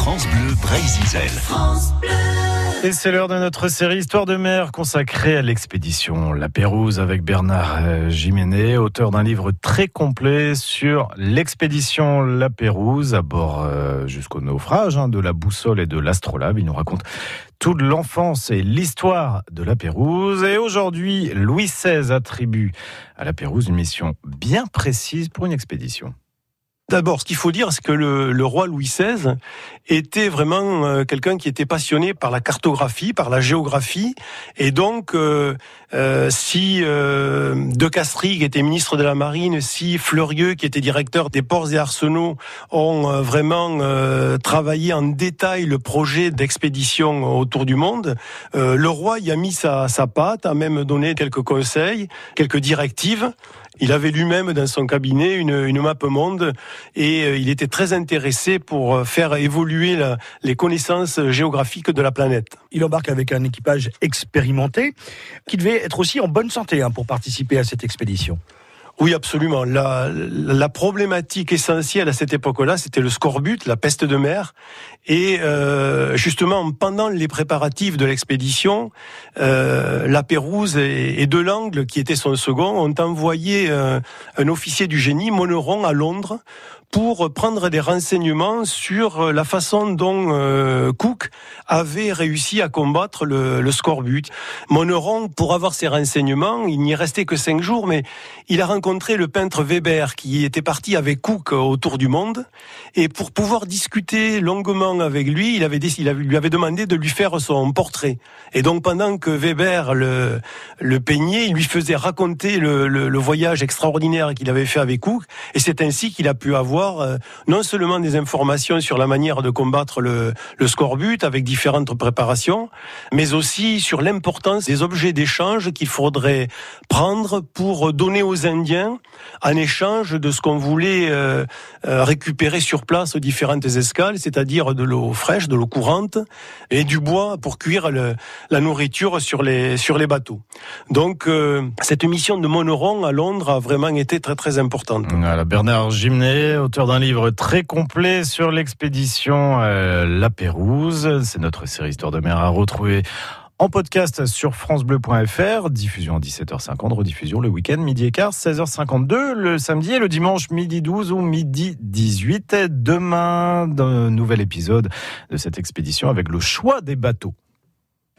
France Bleu Brésil. Et c'est l'heure de notre série Histoire de mer consacrée à l'expédition La Pérouse avec Bernard euh, Jiménez, auteur d'un livre très complet sur l'expédition La Pérouse à bord euh, jusqu'au naufrage hein, de la boussole et de l'astrolabe. Il nous raconte toute l'enfance et l'histoire de La Pérouse. Et aujourd'hui, Louis XVI attribue à La Pérouse une mission bien précise pour une expédition. D'abord, ce qu'il faut dire, c'est que le, roi Louis XVI était vraiment euh, quelqu'un qui était passionné par la cartographie, par la géographie, et donc euh, euh, si De Castries, qui était ministre de la Marine, si Fleurieux, qui était directeur des ports et arsenaux, ont vraiment travaillé en détail le projet d'expédition autour du monde, le roi y a mis sa, sa patte, a même donné quelques conseils, quelques directives. Il avait lui-même dans son cabinet une, une map monde et euh, il était très intéressé pour euh, faire évoluer les connaissances géographiques de la planète. Il embarque avec un équipage expérimenté qui devait être aussi en bonne santé hein, pour participer à cette expédition. Oui, absolument. La, la problématique essentielle à cette époque-là, c'était le scorbut, la peste de mer. Et euh, justement, pendant les préparatifs de l'expédition, euh, la Pérouse et, De Langle, qui était son second, ont envoyé euh, un officier du génie, Moneron, à Londres pour prendre des renseignements sur la façon dont euh, Cook avait réussi à combattre le, le scorbut. Moneron, pour avoir ces renseignements, il n'y restait que cinq jours, mais il a rencontré le peintre Weber qui était parti avec Cook autour du monde. Et pour pouvoir discuter longuement avec lui, il, avait, il lui avait demandé de lui faire son portrait. Et donc pendant que Weber le, peignait, il lui faisait raconter le, voyage extraordinaire qu'il avait fait avec Cook. Et c'est ainsi qu'il a pu avoir euh, non seulement des informations sur la manière de combattre le scorbut avec différentes préparations, mais aussi sur l'importance des objets d'échange qu'il faudrait prendre pour donner aux Indiens en échange de ce qu'on voulait euh, euh, récupérer sur place aux différentes escales, c'est-à-dire de l'eau fraîche, de l'eau courante et du bois pour cuire la nourriture sur les bateaux. Donc cette mission de Moneron à Londres a vraiment été très très importante. Bernard Gimnet, auteur d'un livre très complet sur l'expédition euh, La Pérouse. C'est notre série Histoire de mer à retrouver en podcast sur francebleu.fr, diffusion à 17h50, rediffusion le week-end midi et quart, 16h52, le samedi et le dimanche midi 12 ou midi 18. Demain, un nouvel épisode de cette expédition avec le choix des bateaux.